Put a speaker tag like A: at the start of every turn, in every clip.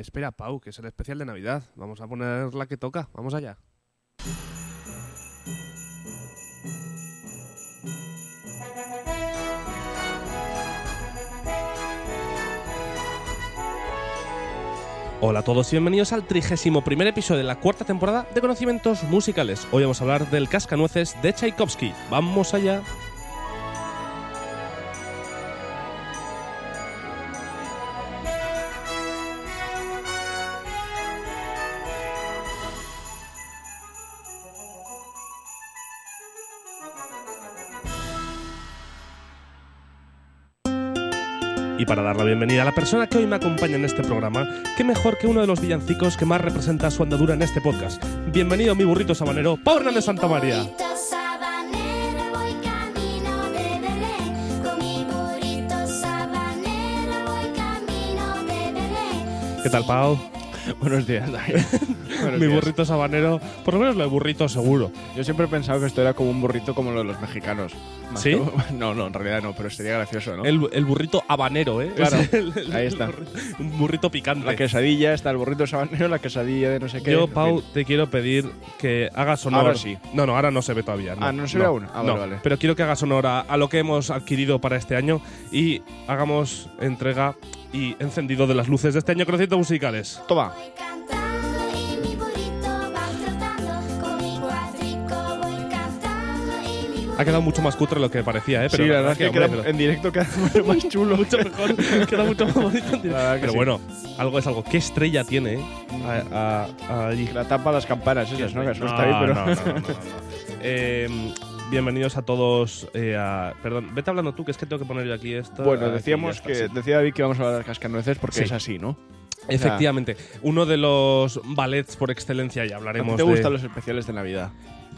A: espera, Pau, que es el especial de Navidad. Vamos a poner la que toca. Vamos allá. Hola a todos y bienvenidos al trigésimo primer episodio de la cuarta temporada de Conocimientos Musicales. Hoy vamos a hablar del Cascanueces de Tchaikovsky. ¡Vamos allá! Para dar la bienvenida a la persona que hoy me acompaña en este programa, qué mejor que uno de los villancicos que más representa su andadura en este podcast. Bienvenido, mi burrito sabanero, Pau Hernández Santa María. ¿Qué tal, Pau?
B: Buenos días. Buenos
A: mi
B: días.
A: burrito sabanero, por lo menos lo de burrito seguro.
B: Yo siempre he pensado que esto era como un burrito como lo de los mexicanos. Más
A: ¿Sí?
B: que- No, no, en realidad no, pero sería gracioso, ¿no?
A: El, el burrito habanero, ¿eh?
B: Claro,
A: Es el- el-
B: ahí está.
A: el burri- un burrito picante.
B: La quesadilla, está el burrito sabanero, la quesadilla de no sé qué.
A: Yo,
B: en
A: Pau,
B: fin.
A: te quiero pedir que hagas honor.
B: Ahora sí.
A: No, no, ahora no se ve todavía.
B: Ah, ¿no se ve aún? Ah, vale,
A: no,
B: vale.
A: Pero quiero que hagas honor a, a lo que hemos adquirido para este año y hagamos entrega y encendido de las luces de este año conociendo musicales.
B: Toma.
C: Voy cantando y mi burrito va trotando. Con mi cuatrico voy cantando y mi burrito
A: Ha quedado mucho más cutre de lo que parecía, ¿eh? Pero
B: sí, la verdad es que
A: hombre,
B: queda-
A: pero-
B: en directo queda mucho más chulo.
A: mucho mejor, queda mucho más bonito. en directo. Pero
B: sí.
A: bueno, algo es algo. ¿Qué estrella tiene, eh? A- a- allí.
B: La tapa las campanas esas, ¿no? Que
A: No,
B: ahí, pero...
A: no, no, no, no, no. Eh, bienvenidos a todos eh, a... Perdón, vete hablando tú, que es que tengo que poner yo aquí esto.
B: Bueno, decíamos que
A: sí.
B: decía David que íbamos a hablar de cascanueces porque
A: Sí.
B: es así, ¿no?
A: Efectivamente, uno de los ballets por excelencia, y
B: ¿A ti
A: hablaremos
B: te
A: de...
B: gustan los especiales de Navidad?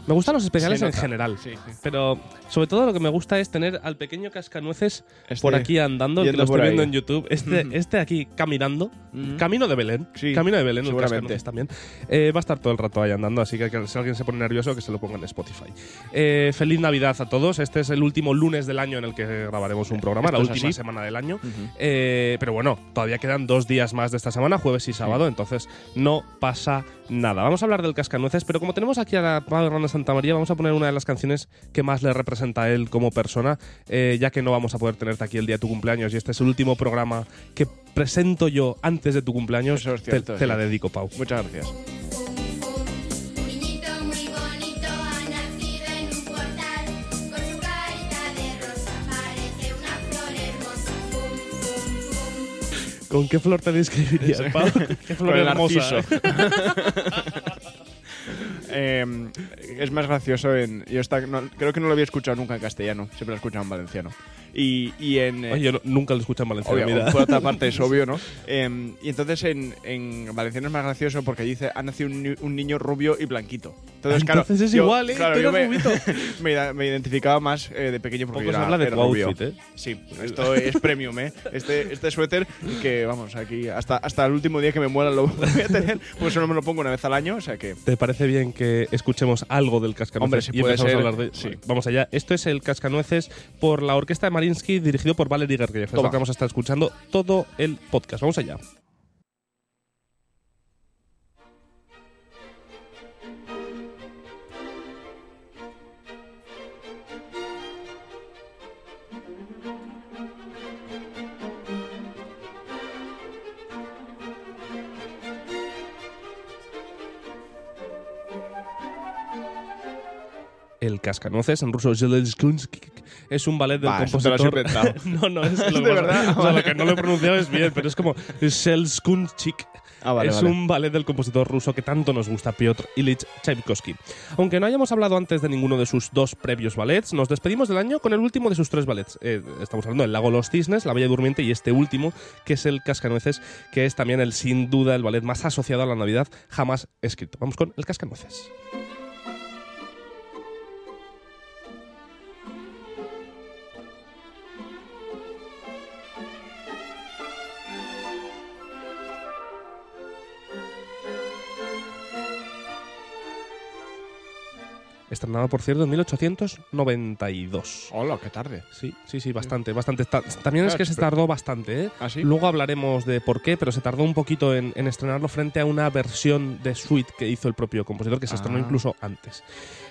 A: Me gustan los especiales en general.
B: Sí, sí.
A: Pero sobre todo lo que me gusta es tener al pequeño cascanueces
B: Este-
A: por aquí andando, que lo estoy
B: ahí.
A: viendo en YouTube. Este, este aquí caminando, camino de Belén.
B: Sí,
A: camino de Belén, el
B: seguramente.
A: cascanueces también. Eh, va a estar todo el rato ahí andando, así que si alguien se pone nervioso, que se lo ponga en Spotify. Eh, feliz Navidad a todos. Este es el último lunes del año en el que grabaremos un programa,
B: ¿Esto
A: la última
B: así?
A: semana del año. Eh, pero bueno, todavía quedan dos días más de esta semana, jueves y sábado, entonces no pasa nada. Vamos a hablar del cascanueces, pero como tenemos aquí a la Pablo Hernández Santa María, vamos a poner una de las canciones que más le representa a él como persona, eh, ya que no vamos a poder tenerte aquí el día de tu cumpleaños y este es el último programa que presento yo antes de tu cumpleaños.
B: Eso es
A: Te-
B: cierto,
A: te,
B: sí.
A: la dedico, Pau.
B: Muchas gracias.
C: ¿Con
A: qué flor te describirías, Pau? ¿Qué flor hermosa?
B: Eh, es más gracioso en. Yo no- creo que no lo había escuchado nunca en castellano, siempre lo he escuchado en valenciano. Y, y en.
A: Oye, yo no- nunca lo escucho en Valencia.
B: obvio, por otra parte es obvio, ¿no? Eh, y entonces en, en valenciano es más gracioso porque dice ha nacido un, un niño rubio y blanquito. Entonces, claro,
A: Entonces es
B: yo-
A: igual, ¿eh?
B: claro, yo me, me, me identificaba más eh, de pequeño porque era,
A: habla de
B: era rubio.
A: outfit, ¿eh?
B: Sí, esto es premium, ¿eh? Este, este suéter que, vamos, aquí hasta, hasta el último día que me muera lo voy a tener, pues solo me lo pongo una vez al año, o sea que...
A: ¿Te parece bien que escuchemos algo del Cascanueces
B: Hombre, si
A: y
B: puede ser,
A: a hablar de
B: sí.
A: Vamos allá. Esto es el Cascanueces por la orquesta de Marinsky, dirigido por Valery Gergiev. Es lo que vamos a estar escuchando todo el podcast. Vamos allá. El Cascanueces, en ruso es un ballet del
B: Va, eso te lo has
A: compositor.
B: inventado.
A: no, no, es
B: ¿De
A: lo pasa-
B: verdad?
A: O sea, lo que no lo he pronunciado es bien, pero es como Zelenskunchik.
B: Ah,
A: es un ballet del compositor ruso que tanto nos gusta, Piotr Ilich Tchaikovsky. Aunque no hayamos hablado antes de ninguno de sus dos previos ballets, nos despedimos del año con el último de sus tres ballets. Eh, estamos hablando del Lago de los Cisnes, La Bella Durmiente y este último, que es el Cascanueces, que es también el sin duda el ballet más asociado a la Navidad jamás escrito. Vamos con el Cascanueces. Estrenado por cierto en 1892.
B: Hola, qué tarde.
A: Sí, sí, sí, bastante, bastante. Ta- También es que se tardó bastante, ¿eh?
B: ¿Ah, sí?
A: Luego hablaremos de por qué, pero se tardó un poquito en, en estrenarlo frente a una versión de Suite que hizo el propio compositor, que se estrenó
B: Ah.
A: incluso antes.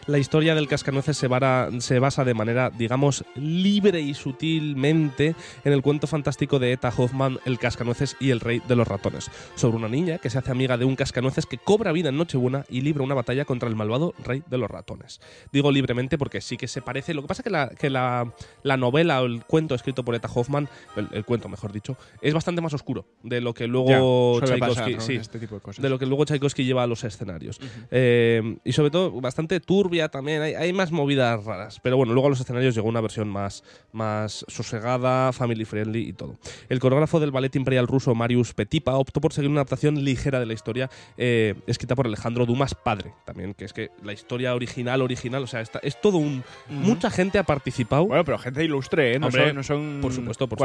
A: La historia del Cascanueces se, vara- se basa de manera, digamos, libre y sutilmente en el cuento fantástico de Eta Hoffman, El Cascanueces y el Rey de los Ratones, sobre una niña que se hace amiga de un Cascanueces que cobra vida en Nochebuena y libra una batalla contra el malvado Rey de los Ratones. Digo libremente porque sí que se parece. Lo que pasa es que la, que la, la novela o el cuento escrito por Eta Hoffman, el, el cuento mejor dicho, es bastante más oscuro de lo que luego
B: suele
A: Tchaikovsky.
B: pasar, ¿no?
A: sí,
B: este tipo de cosas.
A: de lo que luego Tchaikovsky lleva a los escenarios. Eh, y sobre todo bastante turbia también, hay, hay más movidas raras. Pero bueno, luego a los escenarios llegó una versión más, más sosegada, family friendly y todo. El coreógrafo del ballet imperial ruso Marius Petipa optó por seguir una adaptación ligera de la historia eh, escrita por Alejandro Dumas padre, también, que es que la historia original, original, o sea, está, es todo un... Mucha gente ha participado.
B: Bueno, pero gente ilustre, ¿eh? No,
A: Hombre,
B: son, no son
A: por supuesto, por.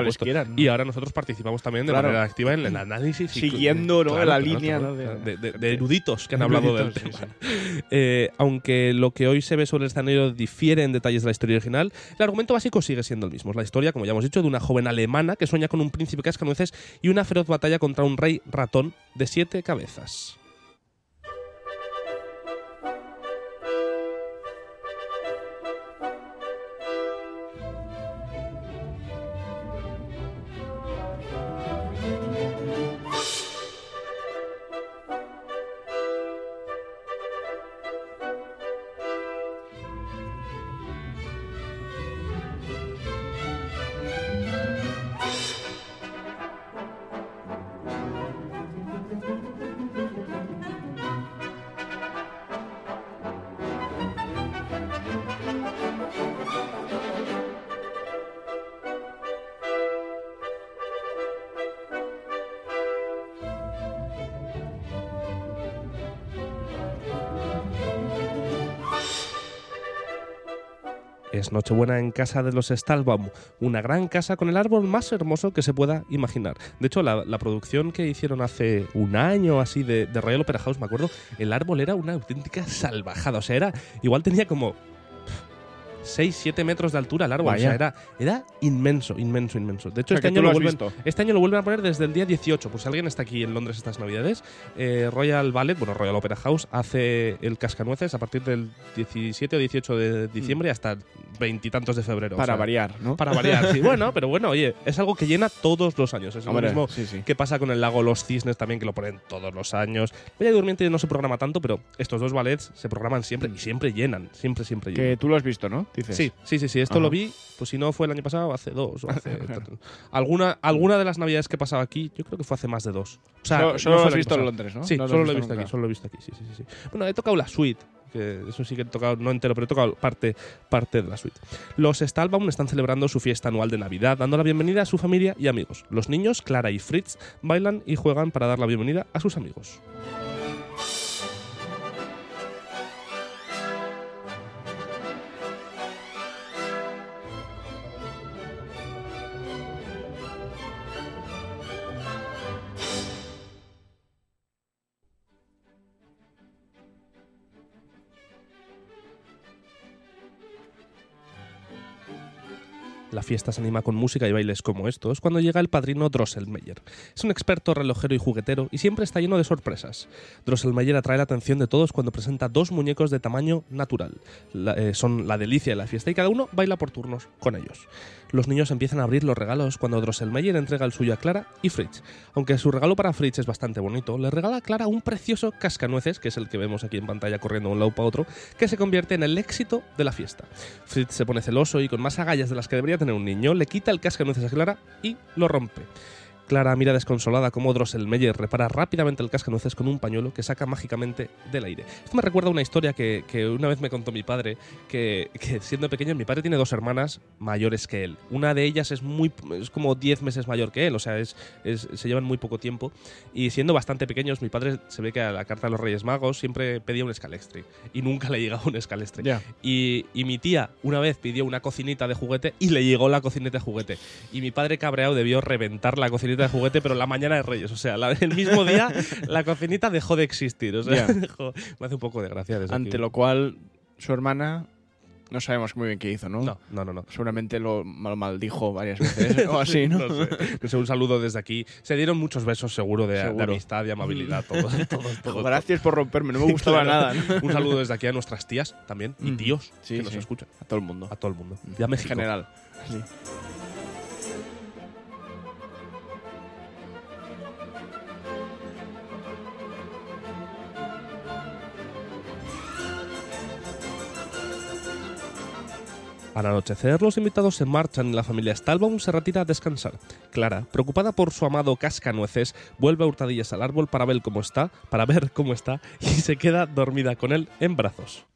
A: Y ahora nosotros participamos también de
B: Claro.
A: manera activa en el análisis. y-
B: Siguiendo, ¿no?
A: Claro,
B: la línea
A: de, de-
B: gente-
A: de eruditos que han hablado del tema.
B: sí,
A: Eh, aunque lo que hoy se ve sobre el escenario difiere en detalles de la historia original, el argumento básico sigue siendo el mismo. Es la historia, como ya hemos dicho, de una joven alemana que sueña con un príncipe cascanueces y una feroz batalla contra un rey ratón de siete cabezas. Es Nochebuena en casa de los Stahlbaum, una gran casa con el árbol más hermoso que se pueda imaginar. De hecho, la, producción que hicieron hace un año así de, de Royal Opera House, me acuerdo, el árbol era una auténtica salvajada. O sea, era, igual tenía como 6, 7 metros de altura el árbol.
B: Vaya.
A: O sea, era, era inmenso, inmenso, inmenso. De hecho,
B: O sea,
A: este año
B: lo
A: vuelven,
B: visto.
A: este año lo vuelven a poner desde el día 18. Pues si alguien está aquí en Londres estas navidades, eh, Royal Ballet, bueno, Royal Opera House, hace el cascanueces a partir del 17 o 18 de diciembre hasta veintitantos de febrero. o
B: Para
A: sea,
B: variar, ¿no?
A: Para variar, sí. Bueno, pero bueno, oye, es algo que llena todos los años. Es lo
B: Hombre,
A: mismo
B: sí, sí.
A: que pasa con el lago Los Cisnes también, que lo ponen todos los años. Bella Durmiente no se programa tanto, pero estos dos ballets se programan siempre y siempre llenan. Siempre, siempre llenan.
B: Que tú lo has visto, ¿no? Dices.
A: Sí, sí, sí, sí. Esto
B: Ajá.
A: lo vi, pues si no fue el año pasado, hace dos o hace. alguna, alguna de las navidades que he pasado aquí, yo creo que fue hace más de dos. O sea,
B: Solo, lo has visto en. Londres, ¿no?
A: Sí,
B: No
A: solo lo he visto
B: nunca.
A: aquí, solo lo he visto aquí, sí, sí, sí, sí. Bueno, he tocado la suite, que eso sí que he tocado, no entero, pero he tocado parte, parte de la suite. Los Stahlbaum están celebrando su fiesta anual de Navidad, dando la bienvenida a su familia y amigos. Los niños, Clara y Fritz, bailan y juegan para dar la bienvenida a sus amigos. Fiesta se anima con música y bailes como estos cuando llega el padrino Drosselmeyer. Es un experto relojero y juguetero y siempre está lleno de sorpresas. Drosselmeyer atrae la atención de todos cuando presenta dos muñecos de tamaño natural. Eh, son la delicia de la fiesta y cada uno baila por turnos con ellos. Los niños empiezan a abrir los regalos cuando Drosselmeyer entrega el suyo a Clara y Fritz. Aunque su regalo para Fritz es bastante bonito, le regala a Clara un precioso cascanueces, que es el que vemos aquí en pantalla corriendo de un lado para otro, que se convierte en el éxito de la fiesta. Fritz se pone celoso y con más agallas de las que debería tener un niño, le quita el cascanueces a Clara y lo rompe. Clara mira desconsolada cómo Drosselmeyer repara rápidamente el cascanueces con un pañuelo que saca mágicamente del aire. Esto me recuerda a una historia que, que una vez me contó mi padre, que, que siendo pequeño, mi padre tiene dos hermanas mayores que él. Una de ellas es, muy, es como 10 meses mayor que él, o sea, es, es- se llevan muy poco tiempo. Y siendo bastante pequeños, mi padre se ve que a la carta de los Reyes Magos siempre pedía un escalextre. Y nunca le llegaba un escalextre.
B: Ya.
A: Y, y mi tía una vez pidió una cocinita de juguete y le llegó la cocineta de juguete. Y mi padre cabreado debió reventar la cocinita de juguete, pero la mañana de Reyes. O sea, la- el mismo día la cocinita dejó de existir. O sea, dejó- me hace un poco de gracia. desde
B: Ante
A: aquí.
B: lo cual, Su hermana, no sabemos muy bien qué hizo, ¿no?
A: No, no, no. no.
B: Seguramente lo, lo maldijo varias veces o así, ¿no?
A: No sé. Un saludo desde aquí. Se dieron muchos besos, seguro, de, de
B: Seguro.
A: amistad y amabilidad. Todo, todo, todo,
B: Gracias por romperme, no me gustaba
A: Claro.
B: nada, ¿no?
A: Un saludo desde aquí a nuestras tías también y
B: Mm.
A: tíos
B: Sí,
A: que nos
B: sí.
A: escuchan.
B: A todo el mundo.
A: A todo el mundo. Y a
B: En
A: México.
B: general. Sí.
A: Al anochecer, los invitados se marchan y la familia Stalbaum se retira a descansar. Clara, preocupada por su amado cascanueces, vuelve a hurtadillas al árbol para ver cómo está, para ver cómo está, y se queda dormida con él en brazos.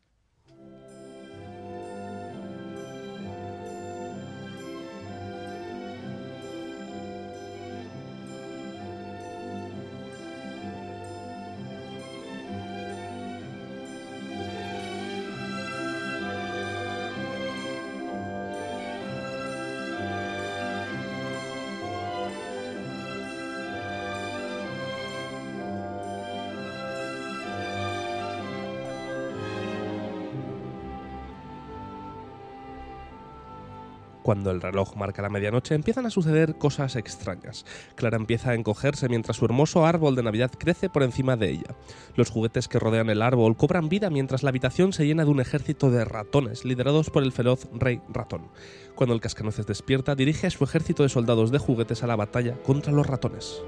A: Cuando el reloj marca la medianoche empiezan a suceder cosas extrañas. Clara empieza a encogerse mientras su hermoso árbol de Navidad crece por encima de ella. Los juguetes que rodean el árbol cobran vida mientras la habitación se llena de un ejército de ratones liderados por el feroz rey ratón. Cuando el cascanueces despierta, dirige a su ejército de soldados de juguetes a la batalla contra los ratones.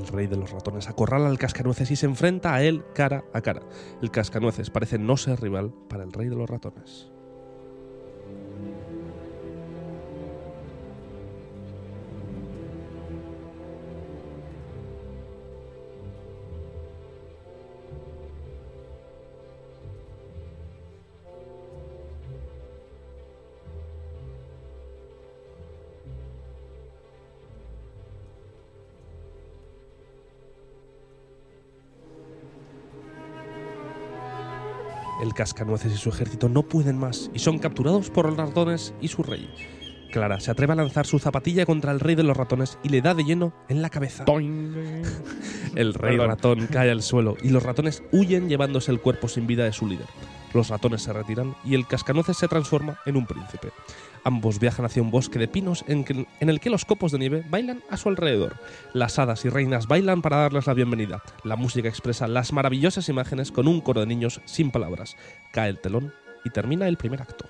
A: El rey de los ratones acorrala al cascanueces y se enfrenta a él cara a cara. El cascanueces parece no ser rival para el rey de los ratones. El cascanueces y su ejército no pueden más y son capturados por los ratones y su rey. Clara se atreve a lanzar su zapatilla contra el rey de los ratones y le da de lleno en la cabeza. El rey ratón cae al suelo y los ratones huyen llevándose el cuerpo sin vida de su líder. Los ratones se retiran y el cascanueces se transforma en un príncipe. Ambos viajan hacia un bosque de pinos en, el que los copos de nieve bailan a su alrededor. Las hadas y reinas bailan para darles la bienvenida. La música expresa las maravillosas imágenes con un coro de niños sin palabras. Cae el telón y termina el primer acto.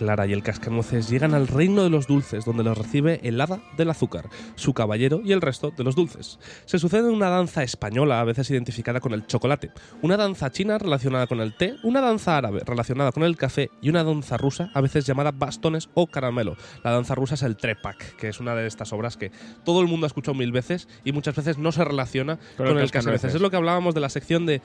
A: Clara y el cascanueces llegan al reino de los dulces, donde los recibe el hada del azúcar, su caballero y el resto de los dulces. Se sucede una danza española, a veces identificada con el chocolate, una danza china relacionada con el té, una danza árabe relacionada con el café y una danza rusa, a veces llamada bastones o caramelo. La danza rusa es el trepak, que es una de estas obras que todo el mundo ha escuchado mil veces y muchas veces no se relaciona con,
B: el
A: el
B: cascanueces.
A: cascanueces. Es lo que hablábamos de la sección de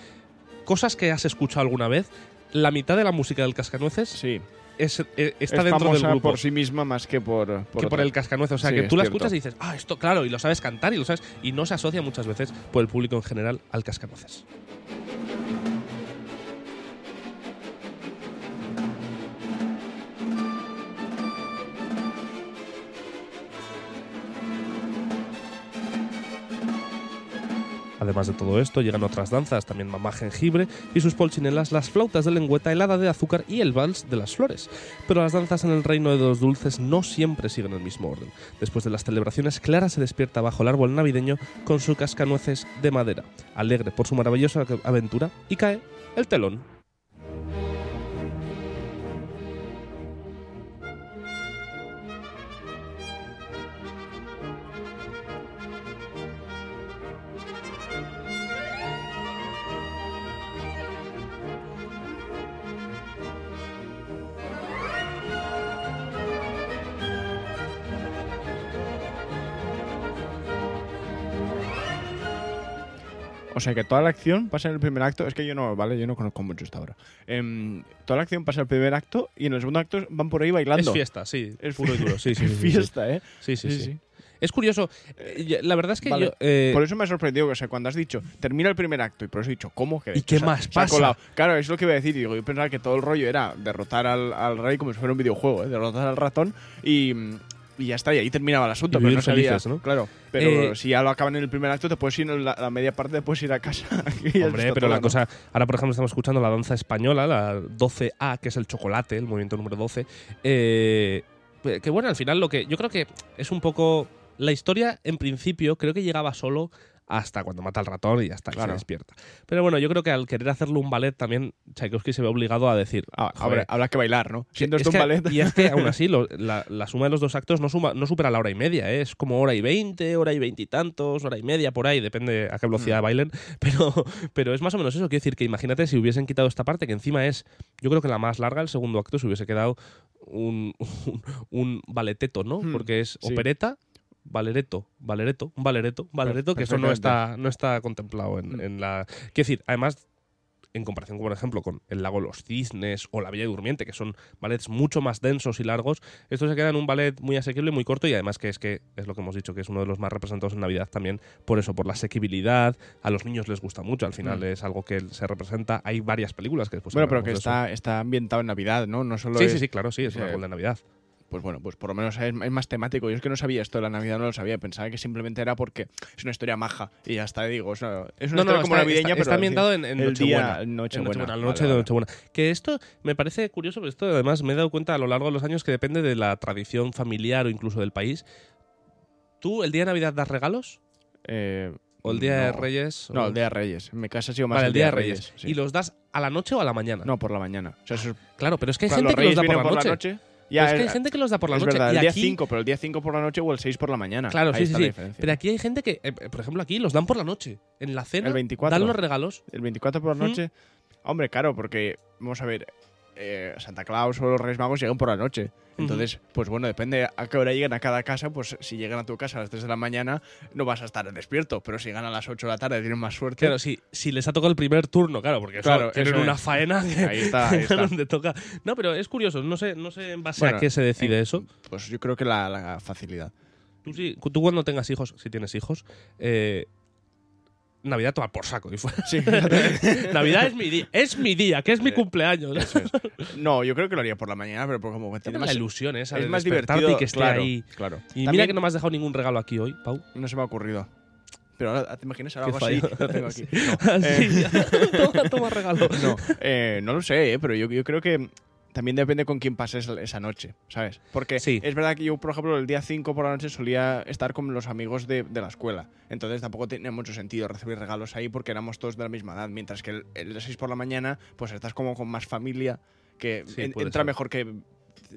A: cosas que has escuchado alguna vez. La mitad de la música del cascanueces
B: Sí.
A: Es, eh, está
B: es
A: dentro del grupo
B: por sí misma más que por, por
A: que por el cascanueces. O sea,
B: Sí,
A: que
B: es
A: tú la
B: cierto.
A: escuchas y dices, ah, esto, claro, y lo sabes cantar y lo sabes. Y no se asocia muchas veces por el público en general al cascanueces. Además de todo esto, llegan otras danzas, también mamá jengibre y sus polchinelas, las flautas de lengüeta, el hada de azúcar y el vals de las flores. Pero las danzas en el reino de los dulces no siempre siguen el mismo orden. Después de las celebraciones, Clara se despierta bajo el árbol navideño con su cascanueces de madera, alegre por su maravillosa aventura, y cae el telón.
B: Sea que toda la acción pasa en el primer acto. Es que yo no, vale, yo no conozco mucho esta obra. Em, toda la acción pasa en el primer acto y en el segundo acto van por ahí bailando.
A: Es fiesta, sí.
B: Es
A: puro y duro. Sí, sí, sí, sí, sí.
B: fiesta, ¿eh?
A: Sí, sí, sí. Es curioso. eh, La verdad es que
B: Vale.
A: yo. eh,
B: Por eso me ha sorprendido, o sea, cuando has dicho, termina el primer acto, y por eso he dicho, ¿cómo? Que
A: ¿Y qué
B: se ha-
A: más
B: se ha
A: pasa?
B: colado. Claro, es lo que iba a decir. Digo, yo pensaba que todo el rollo era derrotar al, al rey como si fuera un videojuego, ¿eh? derrotar al ratón y, y ya está, y ahí terminaba el asunto.
A: Y
B: pero no sabía,
A: felices, ¿no?
B: Claro, pero
A: Eh,
B: si ya lo acaban en el primer acto, te puedes ir en la, la media parte, te puedes ir a casa.
A: Hombre, pero la
B: ¿no?
A: cosa. Ahora, por ejemplo, estamos escuchando la danza española, la 12A, que es el chocolate, el movimiento número 12. eh, que bueno, al final lo que. Yo creo que es un poco. La historia, en principio, creo que llegaba solo hasta cuando mata al ratón y ya está, y
B: Claro.
A: se despierta. Pero bueno, yo creo que al querer hacerlo un ballet también, Tchaikovsky se ve obligado a decir.
B: Ah,
A: "Joder,
B: habrá, que bailar, ¿no? Siendo
A: es
B: esto un
A: que-
B: ballet.
A: Y es que aún así, lo- la, la suma de los dos actos no, suma, no supera la hora y media, ¿eh? es como hora y veinte, hora y veintitantos, hora y media, por ahí, depende a qué
B: Mm.
A: velocidad bailen. Pero, pero es más o menos eso. Quiero decir que imagínate si hubiesen quitado esta parte, que encima es, yo creo que la más larga, el segundo acto, se hubiese quedado un, un, un balleteto, ¿no?
B: Hmm,
A: Porque es
B: sí.
A: Valereto, valereto, un valereto, un valereto, que eso no está, no está contemplado en, en la. Quiero decir, además, en comparación, por ejemplo, con El Lago de los Cisnes o La Bella Durmiente, que son ballets mucho más densos y largos, esto se queda en un ballet muy asequible, muy corto y además que es que es lo que hemos dicho, que es uno de los más representados en Navidad también, por eso, por la asequibilidad. A los niños les gusta mucho, al final
B: Mm.
A: es algo que se representa. Hay varias películas que después
B: bueno, pero que está, está ambientado en Navidad, ¿no? No solo.
A: Sí,
B: es-
A: sí, sí, claro, sí, es
B: Sí.
A: un árbol de Navidad.
B: Pues bueno, pues por lo menos es, es más temático. Yo es que no sabía esto de la Navidad, no lo sabía. Pensaba que simplemente era porque es una historia maja. Y ya está, digo. Es una, es una historia como
A: está,
B: navideña,
A: está-
B: pero
A: está ambientado en, en
B: el
A: Nochebuena.
B: Nochebuena.
A: Nochebuena, la
B: Vale,
A: noche de. Nochebuena. Que esto me parece curioso, pero esto además me he dado cuenta a lo largo de los años que depende de la tradición familiar o incluso del país. ¿Tú el día de Navidad das regalos?
B: Eh,
A: ¿O el día de
B: no.
A: Reyes?
B: No,
A: o-
B: el día de Reyes. En mi casa ha sido más
A: Vale,
B: el día de Reyes. sí.
A: ¿Y los das a la noche o a la mañana?
B: No, por la mañana. O sea, eso es-
A: Claro, pero es que hay
B: claro,
A: gente
B: los
A: que los da por
B: vienen
A: la noche.
B: Pero
A: es que hay gente que los da por la
B: es
A: noche.
B: verdad,
A: y
B: el día
A: aquí,
B: 5, pero el día 5 por la noche o el 6 por la mañana.
A: Claro,
B: Ahí
A: sí,
B: está
A: sí,
B: la.
A: Pero aquí hay gente que, eh, por ejemplo, aquí los dan por la noche. En la cena
B: El 24.
A: dan los regalos.
B: El 24 por la
A: Ujú.
B: noche. Hombre, claro, porque, vamos a ver, eh, Santa Claus o los Reyes Magos llegan por la noche. Entonces, pues bueno, depende a qué hora lleguen a cada casa. Pues si llegan a tu casa a las 3 de la mañana, no vas a estar despierto. Pero si llegan a las 8 de la tarde, tienen más suerte.
A: Claro, si, si les ha tocado el primer turno, claro, porque eso
B: Claro,
A: tienen
B: eso
A: una
B: es.
A: faena que,
B: Ahí está, ahí está.
A: donde toca. No, pero es curioso, no sé, no sé en base
B: Bueno,
A: a qué se decide
B: eh,
A: eso.
B: Pues yo creo que la, la facilidad.
A: Tú, sí- tú cuando tengas hijos, si tienes hijos, eh, Navidad toma por saco. Y.
B: Sí,
A: Navidad es mi día, es mi día, que es mi
B: Eh,
A: cumpleaños.
B: eso es. No, yo creo que lo haría por la mañana, pero como que tiene
A: Tiene la
B: más,
A: ilusión esa
B: es más divertido.
A: y que esté
B: claro,
A: ahí.
B: Claro.
A: Y mira que no me has dejado ningún regalo aquí hoy, Pau.
B: no se me ha ocurrido. Pero ahora te imaginas ahora algo así. tengo aquí. No, eh,
A: toma, toma regalo.
B: No, eh, no lo sé, eh, pero yo, yo creo que también depende con quién pases esa noche, ¿sabes? Porque
A: Sí.
B: es verdad que yo, por ejemplo, el día 5 por la noche solía estar con los amigos de, de la escuela. Entonces tampoco tenía mucho sentido recibir regalos ahí porque éramos todos de la misma edad. Mientras que el, el 6 por la mañana, pues estás como con más familia, que
A: Sí,
B: en-
A: puede
B: entra
A: ser.
B: mejor que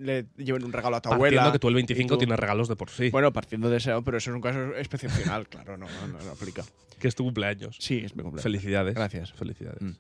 B: le lleven un regalo a tu
A: Partiendo
B: abuela.
A: que tú el
B: y
A: 25
B: tú-
A: tienes regalos de por sí,
B: Bueno, partiendo de eso, pero eso es un caso excepcional, claro, no, no, no, aplica.
A: que es tu cumpleaños.
B: Sí, es mi cumpleaños.
A: Felicidades.
B: Gracias.
A: Felicidades.
B: Mm.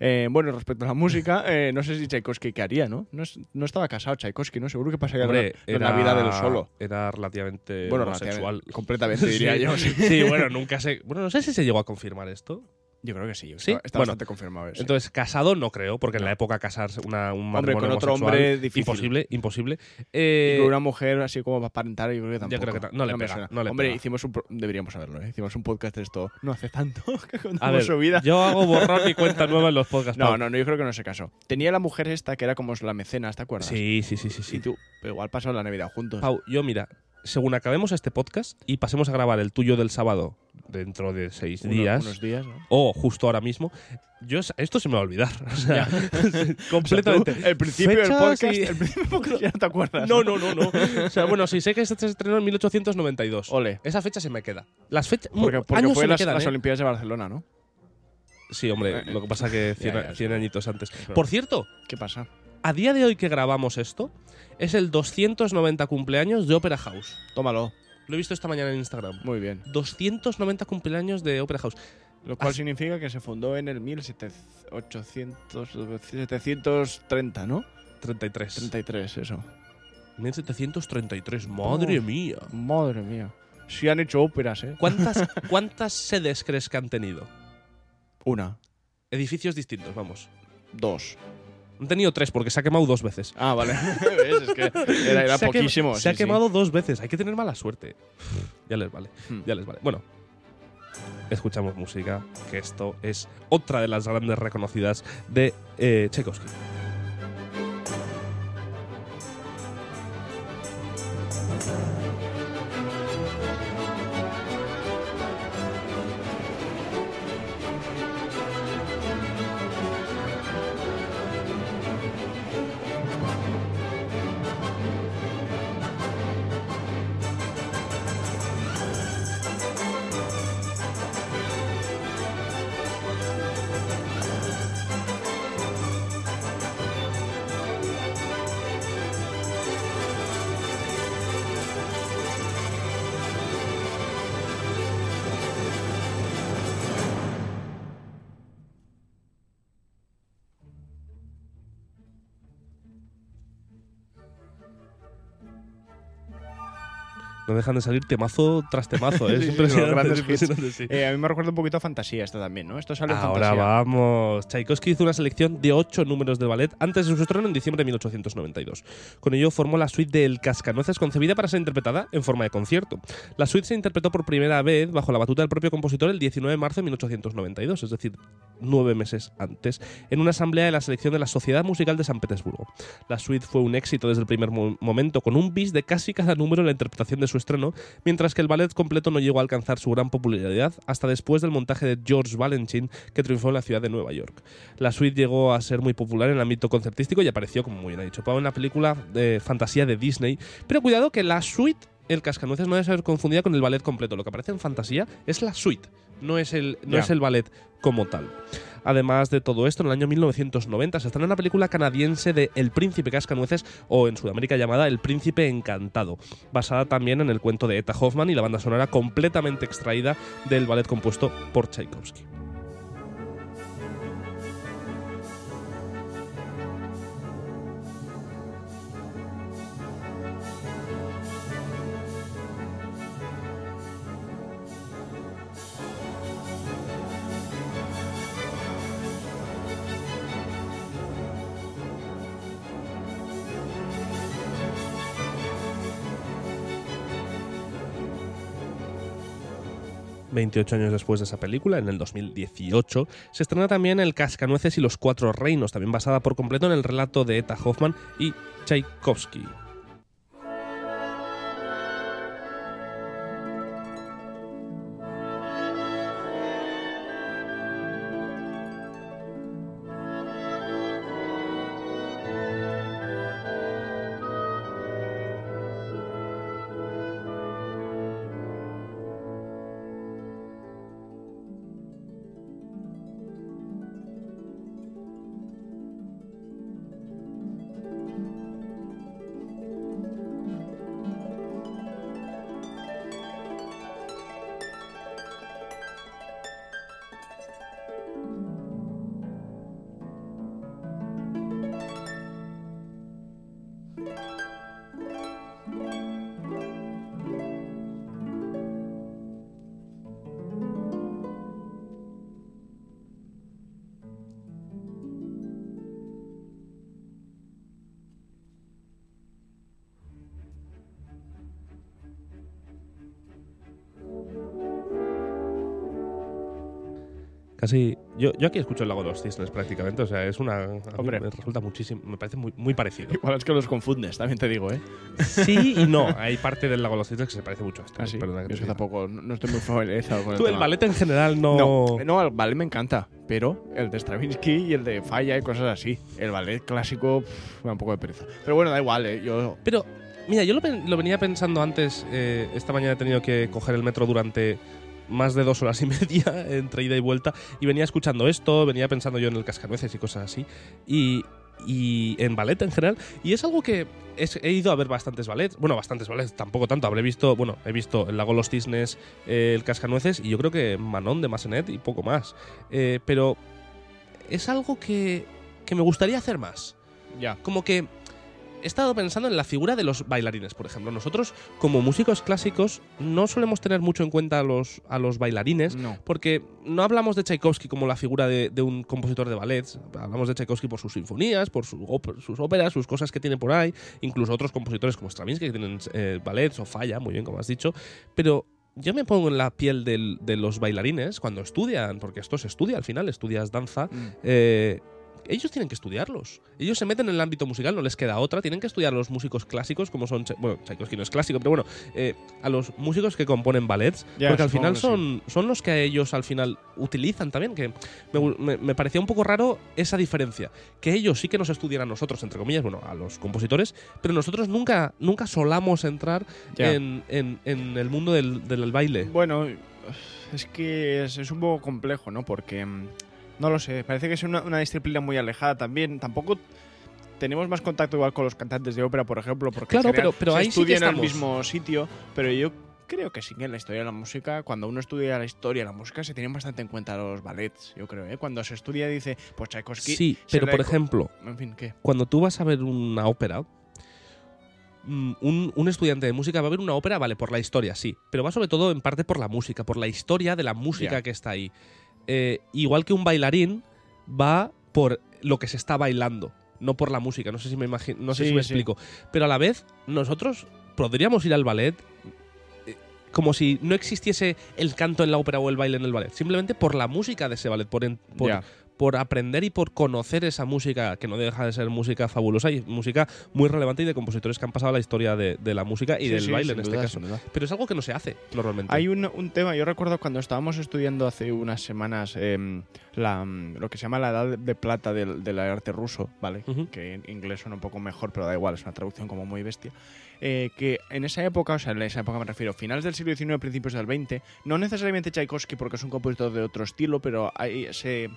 B: Eh, bueno, respecto a la música, eh, no sé si Tchaikovsky qué haría, ¿no? No, es- no estaba casado Tchaikovsky, ¿no? Seguro que pasaría
A: Hombre,
B: la, la
A: era,
B: Navidad del solo.
A: Era relativamente
B: Bueno,
A: homosexual.
B: relativamente- completamente, diría
A: Sí.
B: yo. sí.
A: Sí, bueno, nunca sé. Bueno, no sé si se llegó a confirmar esto.
B: Yo creo que sí.
A: ¿Sí?
B: Está,
A: Bueno,
B: bastante confirmado. sí.
A: Entonces, casado no creo, porque en la
B: No.
A: época casarse una, un
B: Hombre, con otro hombre, difícil.
A: Imposible, imposible.
B: Y
A: Eh,
B: con una mujer así como para aparentar, yo creo que tampoco.
A: creo que no le
B: me
A: pega, no le
B: Hombre,
A: pega.
B: hicimos un. Deberíamos saberlo, ¿eh? Hicimos un podcast de esto no hace tanto que contamos su vida.
A: yo hago borrar mi cuenta nueva en los podcasts.
B: No, no, no, yo creo que no se casó. Tenía la mujer esta que era como la mecenas, ¿te acuerdas?
A: Sí, sí, sí, sí. sí.
B: Y tú, pero igual pasó la Navidad juntos.
A: Pau, yo mira, según acabemos este podcast y pasemos a grabar el tuyo del sábado dentro de seis
B: Uno-
A: días,
B: Unos días, ¿no?
A: o justo ahora mismo, yo esto se me va a olvidar. O sea,
B: O sea, tú,
A: completamente.
B: el principio del podcast,
A: y-
B: el podcast ya no te acuerdas.
A: No, no, no, no. O sea, bueno, sí sé que este se estrenó en 1892.
B: Ole.
A: Esa fecha se me queda. Las fechas.
B: Porque, porque
A: años
B: fue
A: se me
B: las,
A: quedan,
B: las
A: ¿eh?
B: Olimpiadas de Barcelona, ¿no?
A: Sí, hombre,
B: Eh,
A: lo que pasa que 100,
B: ya, ya,
A: 100
B: sí.
A: añitos antes. Por cierto,
B: ¿Qué pasa?
A: A día de hoy que grabamos esto, es el 290 cumpleaños de Opera House.
B: Tómalo.
A: Lo he visto esta mañana en Instagram.
B: Muy bien.
A: 290 cumpleaños de Opera House.
B: Lo cual significa que se fundó en el 1730, ¿no?
A: 33.
B: 33, eso.
A: 1733. Madre
B: Oh.
A: mía.
B: Madre mía. Sí han hecho óperas, ¿eh?
A: ¿Cuántas, ¿Cuántas sedes crees que han tenido?
B: Una,
A: Edificios distintos, vamos.
B: dos.
A: Han tenido tres porque se ha quemado dos veces.
B: Ah, vale. ¿Ves? Es que era, era
A: se ha
B: poquísimo.
A: se ha
B: sí, sí.
A: quemado dos veces. Hay que tener mala suerte. ya les vale.
B: Hmm.
A: Ya les vale. Bueno, escuchamos música, que esto es otra de las grandes reconocidas de eh, Tchaikovsky. No dejan de salir temazo tras temazo. Es
B: Sí, sí, grandes. Eh, a mí me recuerda un poquito a fantasía esto también, ¿no? Esto sale en
A: Ahora
B: fantasía.
A: vamos. Tchaikovsky hizo una selección de ocho números de ballet antes de su estreno en diciembre de 1892. Con ello formó la suite del Cascanueces concebida para ser interpretada en forma de concierto. La suite se interpretó por primera vez bajo la batuta del propio compositor el 19 de marzo de 1892, es decir, nueve meses antes, en una asamblea de la selección de la Sociedad Musical de San Petersburgo. La suite fue un éxito desde el primer mo- momento, con un bis de casi cada número en la interpretación de su estreno, mientras que el ballet completo no llegó a alcanzar su gran popularidad hasta después del montaje de George Balanchine, que triunfó en la ciudad de Nueva York. La suite llegó a ser muy popular en el ámbito concertístico y apareció, como muy bien ha dicho Pau, en una película de fantasía de Disney. Pero cuidado que la suite, el cascanueces, no debe ser confundida con el ballet completo. Lo que aparece en fantasía es la suite, no es el, no es el ballet como tal. Además de todo esto, en el año 1990 se estrenó una película canadiense de El Príncipe Cascanueces, o en Sudamérica llamada El Príncipe Encantado, basada también en el cuento de Etta Hoffman y la banda sonora completamente extraída del ballet compuesto por Tchaikovsky. ...28 años después de esa película, en el 2018, se estrena también El Cascanueces y los Cuatro Reinos, también basada por completo en el relato de Etta Hoffman y Tchaikovsky. Casi. Yo, yo aquí escucho el lago de los cisnes prácticamente. O sea, es una.
B: Hombre.
A: Me resulta muchísimo. Me parece muy, muy parecido.
B: Igual es que los confundes, también te digo, ¿eh?
A: Sí y no. Hay parte del lago de los cisnes que se parece mucho a esto.
B: Así.
A: Perdona que
B: Yo tampoco, no estoy muy familiarizado con el
A: Tú, el
B: tema.
A: ballet en general no.
B: No, no, el ballet me encanta, pero el de Stravinsky y el de Falla y cosas así. El ballet clásico pff, me da un poco de pereza. Pero bueno, da igual, ¿eh? Yo,
A: Pero, mira, yo lo, lo venía pensando antes. eh, esta mañana he tenido que coger el metro durante más de dos horas y media entre ida y vuelta. Y venía escuchando esto, venía pensando yo en el cascanueces y cosas así. Y, y en ballet en general. Y es algo que he ido a ver bastantes ballets. Bueno, bastantes ballets, tampoco tanto. Habré visto, bueno, he visto El Lago de los Cisnes, eh, El Cascanueces y yo creo que Manon de Massenet y poco más. Eh, pero es algo que, que me gustaría hacer más
B: ya.
A: como que he estado pensando en la figura de los bailarines, por ejemplo. Nosotros, como músicos clásicos, no solemos tener mucho en cuenta a los, a los bailarines,
B: No.
A: porque no hablamos de Tchaikovsky como la figura de, de un compositor de ballets. Hablamos de Tchaikovsky por sus sinfonías, por su sus óperas, sus cosas que tiene por ahí, incluso otros compositores como Stravinsky que tienen eh, ballets o falla, muy bien, como has dicho. Pero yo me pongo en la piel del- de los bailarines cuando estudian, porque esto se estudia al final, estudias danza.
B: Mm.
A: eh, ellos tienen que estudiarlos. Ellos se meten en el ámbito musical, no les queda otra. Tienen que estudiar a los músicos clásicos, como son. Bueno, Tchaikovsky no es clásico, pero bueno, eh, a los músicos que componen ballets, porque al final son, son los que ellos al final utilizan también. Que me, gu- me- me parecía un poco raro esa diferencia. Que ellos sí que nos estudian a nosotros, entre comillas, bueno, a los compositores, pero nosotros nunca, nunca solamos entrar en, en- en el mundo del, del baile.
B: Bueno, es que es, es un poco complejo, ¿no? Porque, mm, no lo sé, parece que es una, una disciplina muy alejada también. Tampoco tenemos más contacto igual con los cantantes de ópera, por ejemplo, porque
A: Claro,
B: general
A: pero- pero
B: se
A: ahí sí que
B: estudian en el mismo sitio, pero yo creo que sí que en la historia de la música, cuando uno estudia la historia de la música, se tienen bastante en cuenta los ballets, yo creo, ¿eh? Cuando se estudia dice, pues Tchaikovsky...
A: Sí, pero por ejemplo,
B: En fin, ¿qué?
A: cuando tú vas a ver una ópera, mm, un, un estudiante de música va a ver una ópera, vale, por la historia, sí, pero va sobre todo en parte por la música, por la historia de la música que está ahí. Eh, igual que un bailarín va por lo que se está bailando, no por la música. No sé si me imagino, no sé
B: Sí,
A: si me
B: sí.
A: explico. Pero a la vez, nosotros podríamos ir al ballet eh, como si no existiese el canto en la ópera o el baile en el ballet, simplemente por la música de ese ballet, por, en- por,
B: Ya.
A: Por aprender y por conocer esa música, que no deja de ser música fabulosa y música muy relevante y de compositores que han pasado la historia de, de la música y
B: Sí,
A: del
B: sí,
A: baile en este
B: duda,
A: caso.
B: sin duda.
A: Pero es algo que no se hace normalmente.
B: Hay un, un tema, yo recuerdo cuando estábamos estudiando hace unas semanas em, la, mm, lo que se llama la edad de plata del, del arte ruso, ¿vale?
A: Ujú.
B: Que en inglés suena un poco mejor, pero da igual, es una traducción como muy bestia. Eh, que en esa época, o sea, en esa época me refiero, finales del siglo XIX, principios del XX, no necesariamente Tchaikovsky porque es un compositor de otro estilo, pero ahí se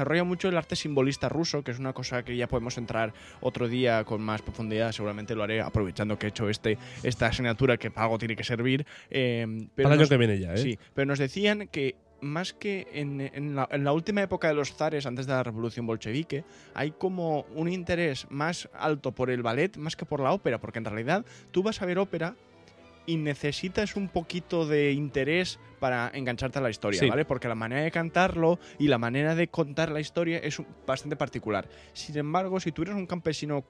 B: desarrolla mucho el arte simbolista ruso, que es una cosa que ya podemos entrar otro día con más profundidad, seguramente lo haré aprovechando que he hecho este, esta asignatura que para algo tiene que servir. eh, pero
A: Para
B: nos-
A: que viene ya, ¿eh?
B: Sí, pero nos decían que más que en, en la, en la última época de los zares, antes de la revolución bolchevique, hay como un interés más alto por el ballet más que por la ópera, porque en realidad tú vas a ver ópera y necesitas un poquito de interés para engancharte a la historia,
A: Sí.
B: ¿vale? Porque la manera de cantarlo y la manera de contar la historia es bastante particular. Sin embargo, si tú eres un campesino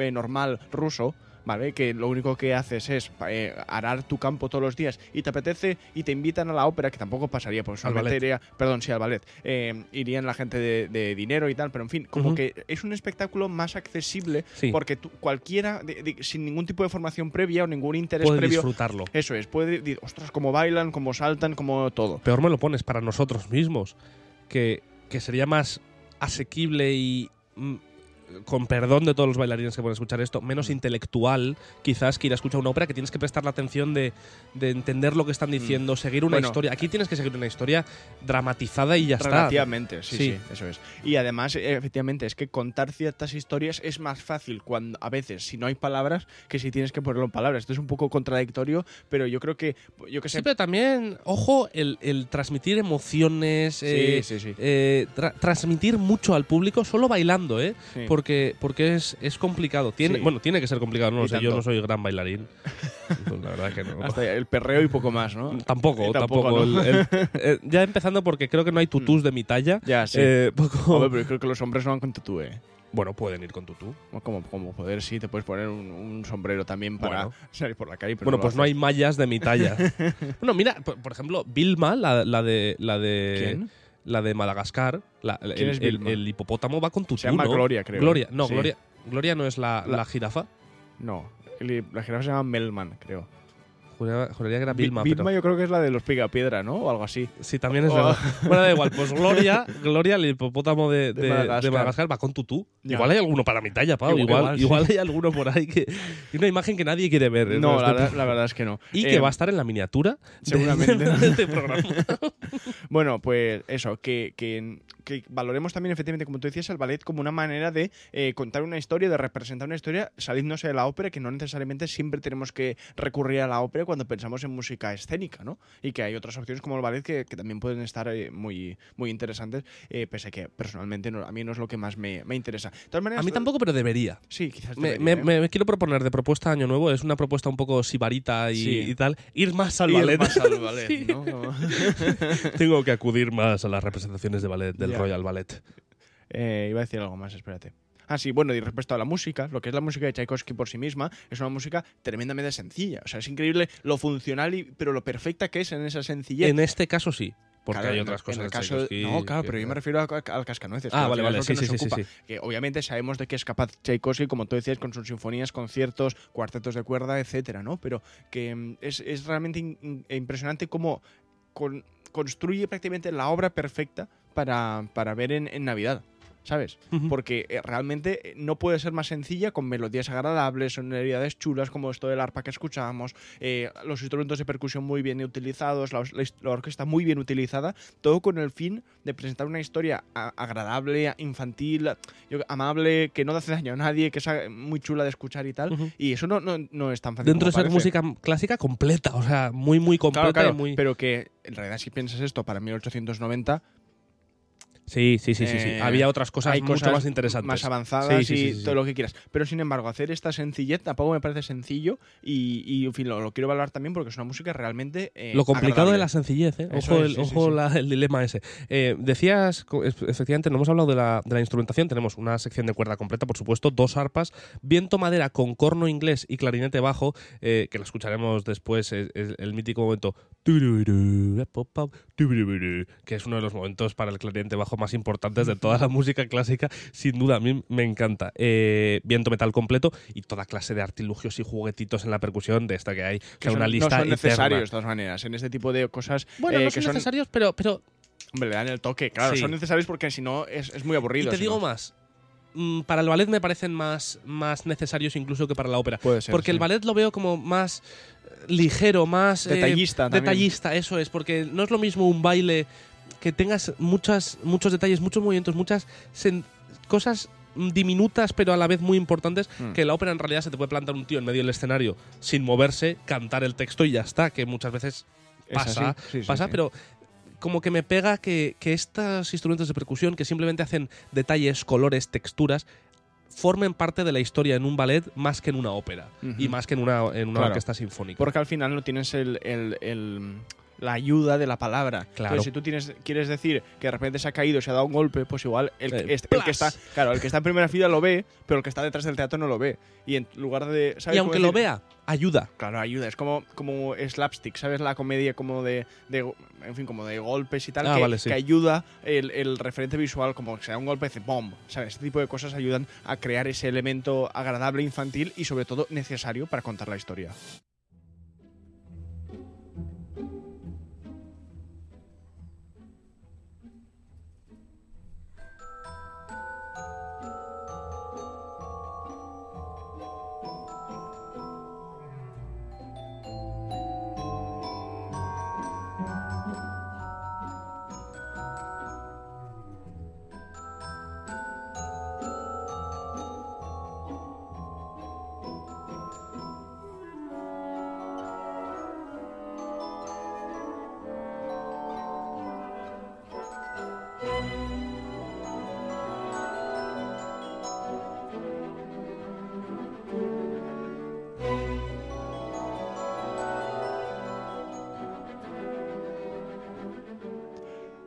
B: eh, normal ruso, ¿vale? Que lo único que haces es eh, arar tu campo todos los días y te apetece y te invitan a la ópera, que tampoco pasaría, solamente
A: ballet.
B: iría, perdón, sí, al ballet, eh, irían la gente de, de dinero y tal, pero en fin, como que es un espectáculo más accesible
A: Sí.
B: porque tú- cualquiera, de- de- sin ningún tipo de formación previa o ningún interés
A: Puede
B: previo,
A: disfrutarlo.
B: eso es, puede decir, ostras, cómo bailan, cómo saltan, cómo todo.
A: Peor me lo pones para nosotros mismos, que, que sería más asequible y, mm, con perdón de todos los bailarines que pueden escuchar esto, menos
B: Mm.
A: intelectual quizás que ir a escuchar una ópera, que tienes que prestar la atención de, de entender lo que están diciendo, seguir una
B: Mm. Bueno.
A: historia. Aquí tienes que seguir una historia dramatizada y ya está.
B: Relativamente, sí, sí,
A: Sí.
B: eso es. Y además, efectivamente, es que contar ciertas historias es más fácil cuando a veces si no hay palabras que si tienes que ponerlo en palabras. Esto es un poco contradictorio, pero yo creo que, yo que sé,
A: Sí, pero también, ojo, el, el transmitir emociones, eh,
B: sí, sí, sí.
A: eh, tra- transmitir mucho al público solo bailando, ¿eh? Porque, porque es, es complicado. Tiene,
B: Sí.
A: Bueno, tiene que ser complicado, no lo sé, yo no soy gran bailarín. Pues la verdad que no.
B: Hasta el perreo y poco más, ¿no?
A: Tampoco,
B: Y
A: tampoco.
B: tampoco, ¿no?
A: El- el- eh, ya empezando porque creo que no hay tutús de mi talla.
B: Ya, sí.
A: Eh, poco-
B: Hombre, pero yo creo que los hombres no van con tutú, ¿eh?
A: Bueno, pueden ir con tutú.
B: Como, como poder, sí, te puedes poner un, un sombrero también para
A: Bueno.
B: salir por la calle. Pero
A: bueno,
B: lo
A: pues no hay mallas de mi talla. bueno, mira, por, por ejemplo, Vilma, la, la de. La de
B: ¿Quién?
A: La de Madagascar, la- el,
B: ¿Quién es
A: el-
B: Vilma?
A: el hipopótamo va con tutú.
B: Se llama
A: ¿no?
B: Gloria, creo.
A: Gloria, no,
B: Sí.
A: Gloria. Gloria no es la,
B: La-
A: la jirafa.
B: No, el- la jirafa se llama Melman, creo.
A: Juraría, juraría que era
B: Vi-
A: Vilma,
B: Vilma
A: pero.
B: yo creo que es la de los piedra, ¿no? O algo así.
A: Sí, también es
B: Oh.
A: verdad. Bueno, da igual. Pues Gloria, Gloria el hipopótamo de,
B: De
A: de-
B: Madagascar.
A: de Madagascar va con tutú.
B: Ya.
A: Igual hay alguno para mi talla, Pau.
B: Igual-
A: Igual, hay alguno por ahí que. y una imagen que nadie quiere ver.
B: No,
A: en
B: la,
A: este
B: verdad- la verdad es que no.
A: Y
B: Eh,
A: que va a estar en la miniatura
B: seguramente.
A: de este programa.
B: Bueno, pues eso, que, que- que valoremos también, efectivamente, como tú decías, el ballet como una manera de eh, contar una historia, de representar una historia, salirnos de la ópera, que no necesariamente siempre tenemos que recurrir a la ópera siempre cuando pensamos en música escénica, ¿no? Y que hay otras opciones como el ballet que, que también pueden estar eh, muy, muy interesantes, eh, pese a que personalmente no- a mí no es lo que más me, me interesa. De todas maneras,
A: A mí tampoco, pero debería.
B: Sí, quizás
A: Me,
B: debería,
A: me-
B: ¿eh?
A: me quiero proponer de propuesta año nuevo, es una propuesta un poco sibarita y,
B: Sí.
A: y tal, ir más al
B: Ir
A: ballet.
B: más al ballet,
A: Sí.
B: ¿no?
A: Tengo que acudir más a las representaciones de ballet, del
B: Ya.
A: Royal Ballet.
B: Eh, iba a decir algo más, espérate. Ah, sí, bueno, y respecto a la música, lo que es la música de Tchaikovsky por sí misma, es una música tremendamente sencilla. O sea, es increíble lo funcional, y, pero lo perfecta que es en esa sencillez.
A: En este caso sí, porque
B: Claro,
A: hay
B: en-
A: otras
B: en
A: cosas
B: el
A: de
B: caso No, claro, pero yo me refiero al cascanueces.
A: Ah, vale, vale, sí, sí, sí,
B: ocupa.
A: sí.
B: Que obviamente sabemos de qué es capaz Tchaikovsky, como tú decías, con sus sinfonías, conciertos, cuartetos de cuerda, etcétera, ¿no? Pero que mm, es, es realmente in- impresionante cómo con- construye prácticamente la obra perfecta para, para ver en, en Navidad. ¿Sabes? Porque eh, realmente eh, no puede ser más sencilla con melodías agradables, sonoridades chulas como esto del arpa que escuchamos, eh, los instrumentos de percusión muy bien utilizados, la, orquesta muy bien utilizada, todo con el fin de presentar una historia a- agradable, infantil, amable, que no hace daño a nadie, que es muy chula de escuchar y tal. Y eso no, no, no es tan fácil.
A: Dentro de ser
B: parece.
A: música clásica completa, o sea, muy, muy completa
B: Claro, claro,
A: y muy...
B: pero que en realidad si piensas esto para 1890
A: Sí, sí, sí, sí, sí.
B: Eh,
A: Había otras cosas
B: hay
A: mucho
B: cosas
A: más interesantes.
B: más avanzadas
A: Sí, sí,
B: y
A: sí,
B: todo lo que quieras. Pero sin embargo, hacer esta sencillez tampoco me parece sencillo y, y, en fin, lo, lo quiero valorar también porque es una música realmente eh,
A: Lo complicado de la sencillez, ¿eh?
B: Eso
A: Ojo,
B: es,
A: el, ojo la- el dilema ese. Eh, decías, efectivamente, no hemos hablado de la, de la instrumentación. Tenemos una sección de cuerda completa, por supuesto, dos arpas, viento madera con corno inglés y clarinete bajo, eh, que lo escucharemos después, es- es el mítico momento, que es uno de los momentos para el clarinete bajo más importantes de toda la música clásica. Sin duda, a mí me encanta. Eh, viento metal completo y toda clase de artilugios y juguetitos en la percusión de esta que hay.
B: Que
A: Que
B: son-
A: una lista
B: no son
A: eterna.
B: necesarios de todas maneras. En este tipo de cosas
A: Bueno,
B: eh,
A: no
B: que
A: son
B: son,
A: necesarios, pero, pero
B: hombre, le dan el toque. Claro,
A: Sí.
B: son necesarios porque si no es, es muy
A: y
B: aburrido.
A: te digo
B: no.
A: más. mm, Para el ballet me parecen más, más necesarios incluso que para la ópera.
B: Puede ser,
A: porque el ballet lo veo como más eh, ligero, más eh,
B: Detallista también.
A: detallista, eso es, porque no es lo mismo un baile que tengas muchas, muchos detalles, muchos movimientos, muchas cosas diminutas pero a la vez muy importantes
B: Mm.
A: que la ópera en realidad se te puede plantar un tío en medio del escenario sin moverse, cantar el texto y ya está, que muchas veces
B: Es
A: pasa,
B: así, sí, sí,
A: pasa
B: sí.
A: pero como que me pega que, que estos instrumentos de percusión que simplemente hacen detalles, colores, texturas, formen parte de la historia en un ballet más que en una ópera y más que en una, en una
B: Claro.
A: orquesta sinfónica.
B: Porque al final no tienes el, el- el- la ayuda de la palabra.
A: Claro.
B: Entonces, si tú tienes, quieres decir que de repente se ha caído, se ha dado un golpe, pues igual el, que-
A: Eh,
B: este- el que
A: ¡plas!
B: está, claro, el que está en primera fila lo ve, pero el que está detrás del teatro no lo ve. Y en lugar de, ¿sabes
A: y
B: cómo
A: aunque lo vea, ayuda.
B: Claro, ayuda. Es como, como slapstick, ¿sabes? La comedia como de, de- en fin, como de golpes y tal,
A: Ah,
B: que,
A: vale, sí.
B: que ayuda el, el referente visual, como que se da un golpe, dice ¡bom! ¿Sabes? Este tipo de cosas ayudan a crear ese elemento agradable, infantil y sobre todo necesario para contar la historia.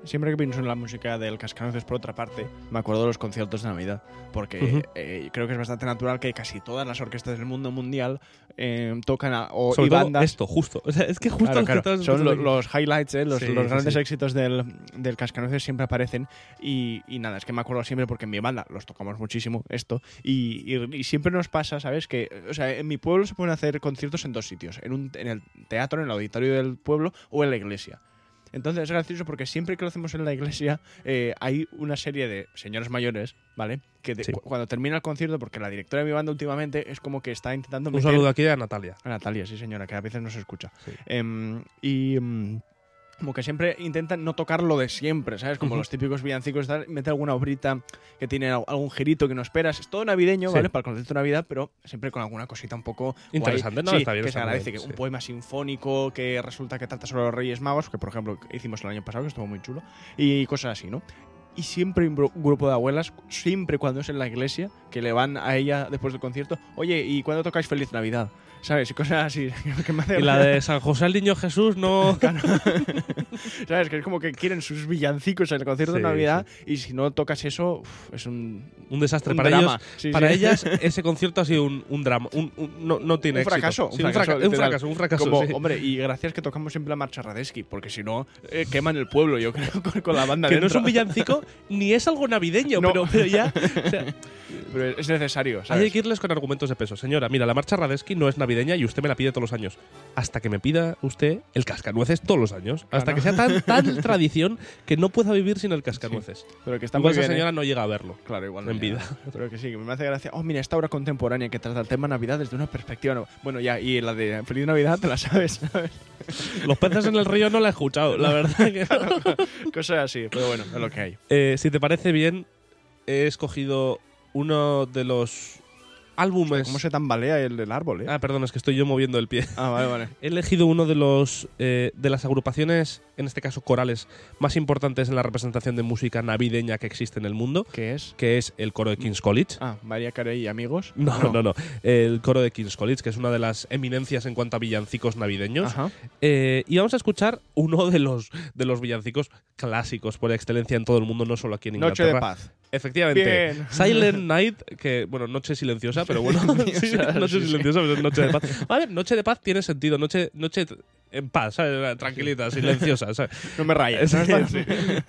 B: Siempre que pienso en la música del Cascanueces, por otra parte, me acuerdo de los conciertos de Navidad, porque eh, creo que es bastante natural que casi todas las orquestas del mundo mundial eh, tocan a, o
A: Sobre
B: y
A: todo
B: bandas.
A: esto, justo. O sea, es que justo
B: Claro,
A: los
B: claro.
A: que estás
B: Son los highlights, ¿eh? los,
A: Sí,
B: los
A: sí,
B: grandes
A: sí.
B: éxitos del, del Cascanueces siempre aparecen. Y, y nada, es que me acuerdo siempre porque en mi banda los tocamos muchísimo esto. Y, y- y siempre nos pasa, ¿sabes? Que, o sea, en mi pueblo se pueden hacer conciertos en dos sitios: en, un, en el teatro, en el auditorio del pueblo o en la iglesia. Entonces es gracioso porque siempre que lo hacemos en la iglesia eh, hay una serie de señores mayores, ¿vale? Que de-
A: Sí.
B: cu- cuando termina el concierto, porque la directora de mi banda últimamente es como que está intentando
A: Un
B: meter-
A: saludo aquí a Natalia.
B: a Natalia, sí señora, que a veces no se escucha.
A: Sí.
B: Em, y, mm, como que siempre intentan no tocar lo de siempre, ¿sabes? Como
A: Ujú.
B: los típicos villancicos, tal, mete alguna obrita que tiene al- algún girito que no esperas. Es todo navideño,
A: Sí.
B: ¿vale? Para el concepto de Navidad, pero siempre con alguna cosita un poco guay.
A: Interesante, ¿no?
B: Sí,
A: Está bien,
B: que se agradece que un
A: sí.
B: poema sinfónico que resulta que trata sobre los Reyes Magos, que por ejemplo hicimos el año pasado, que estuvo muy chulo, y cosas así, ¿no? Y siempre hay un grupo de abuelas, siempre cuando es en la iglesia, que le van a ella después del concierto, oye, ¿y cuándo tocáis Feliz Navidad? ¿Sabes? Y cosas así. que me hace
A: Y la de San José el Niño Jesús no.
B: ¿Sabes? Que es como que quieren sus villancicos en el concierto
A: Sí,
B: de Navidad y si no tocas eso, uf, es un,
A: Un desastre.
B: un
A: para
B: drama.
A: ellos,
B: Sí,
A: para
B: sí.
A: ellas, ese concierto ha sido un, un drama. Un, un- no, no tiene
B: Un
A: éxito.
B: fracaso,
A: Sí,
B: un fracaso,
A: un fracaso, un fracaso.
B: Como,
A: sí.
B: Hombre, y gracias que tocamos siempre la marcha Radesky, porque si no, eh, queman el pueblo, yo creo, con, con la banda
A: que no es
B: dentro.
A: un villancico ni es algo navideño,
B: No.
A: pero, pero ya. o sea,
B: Pero es necesario,
A: Hay
B: ¿sabes?
A: que irles con argumentos de peso. Señora, mira, la marcha Radesky no es navideña y usted me la pide todos los años. Hasta que me pida usted el cascanueces todos los años. Hasta que sea tan, tan tradición que no pueda vivir sin el cascanueces.
B: Pero que está
A: Igual
B: muy
A: esa
B: bien, ¿eh?
A: señora no llega a verlo.
B: Claro, igual no
A: en
B: llega.
A: vida.
B: Pero que sí, que me hace gracia. Oh, mira, esta obra contemporánea que trata el tema Navidad desde una perspectiva. no- Bueno, ya, y la de Feliz Navidad te la sabes, ¿sabes?
A: Los peces en el río no la he escuchado, la verdad que no.
B: Cosas así, pero bueno, es lo que hay.
A: Eh, si te parece bien, he escogido uno de los álbumes.
B: ¿Cómo se tambalea el del árbol, eh?
A: Ah, perdón, es que estoy yo moviendo el pie.
B: Ah, vale, vale.
A: He elegido uno de los eh, de las agrupaciones, en este caso corales, más importantes en la representación de música navideña que existe en el mundo,
B: ¿Qué es?
A: que es el coro de King's College.
B: Ah, María Carey y amigos.
A: No, no, no, El coro de King's College, que es una de las eminencias en cuanto a villancicos navideños.
B: Ajá.
A: Eh, y vamos a escuchar uno de los, de los villancicos clásicos por excelencia en todo el mundo, no solo aquí en
B: Noche
A: Inglaterra.
B: de paz.
A: Efectivamente.
B: Bien.
A: Silent Night, que, bueno, noche silenciosa, pero bueno. sí, noche silenciosa, pero noche de paz. A ver, noche de paz tiene sentido. Noche, noche en paz, ¿sabes? Tranquilita, silenciosa, ¿sabes?
B: No me rayes.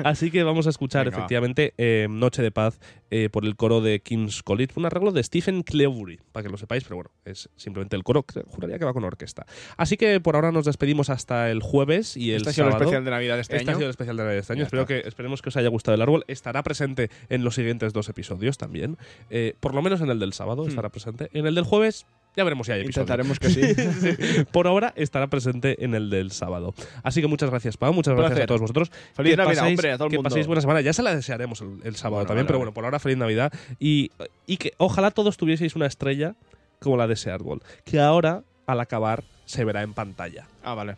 A: Así que vamos a escuchar
B: Venga,
A: efectivamente eh, Noche de Paz eh, por el coro de King's College, un arreglo de Stephen Cleobury, para que lo sepáis, pero bueno, es simplemente el coro, juraría que va con orquesta. Así que por ahora nos despedimos hasta el jueves y el
B: Este ha sido el especial de Navidad de este
A: Este ha
B: año.
A: sido el especial de Navidad de este año. Espero que, esperemos que os haya gustado el árbol. Estará presente en los siguientes dos episodios también. Eh, por lo menos en el del sábado
B: Hmm.
A: estará presente. En el del jueves ya veremos si hay episodio.
B: Intentaremos que sí.
A: Por ahora estará presente en el del sábado. Así que muchas gracias, Pau. Muchas gracias
B: placer.
A: a todos vosotros.
B: Feliz
A: Que
B: Navidad,
A: paséis-
B: hombre, a todo el
A: que
B: mundo.
A: paséis buena semana. Ya se la desearemos el, el sábado
B: Bueno,
A: también,
B: vale,
A: pero bueno, por ahora feliz Navidad. Y, y que ojalá todos tuvieseis una estrella como la de ese árbol, que ahora, al acabar, se verá en pantalla.
B: Ah, vale.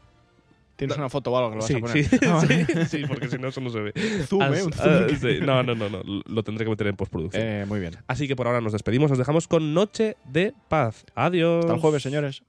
B: ¿Tienes una foto o algo que lo vas
A: Sí,
B: a poner?
A: sí,
B: Ah, vale.
A: sí, sí, porque si no, eso no se ve.
B: Zoom,
A: As-
B: ¿eh? Un zoom.
A: ah, sí, No, no, no, no, lo tendré que meter en postproducción.
B: Eh, muy bien.
A: Así que por ahora nos despedimos, nos dejamos con Noche de Paz. Adiós.
B: Hasta el jueves, señores.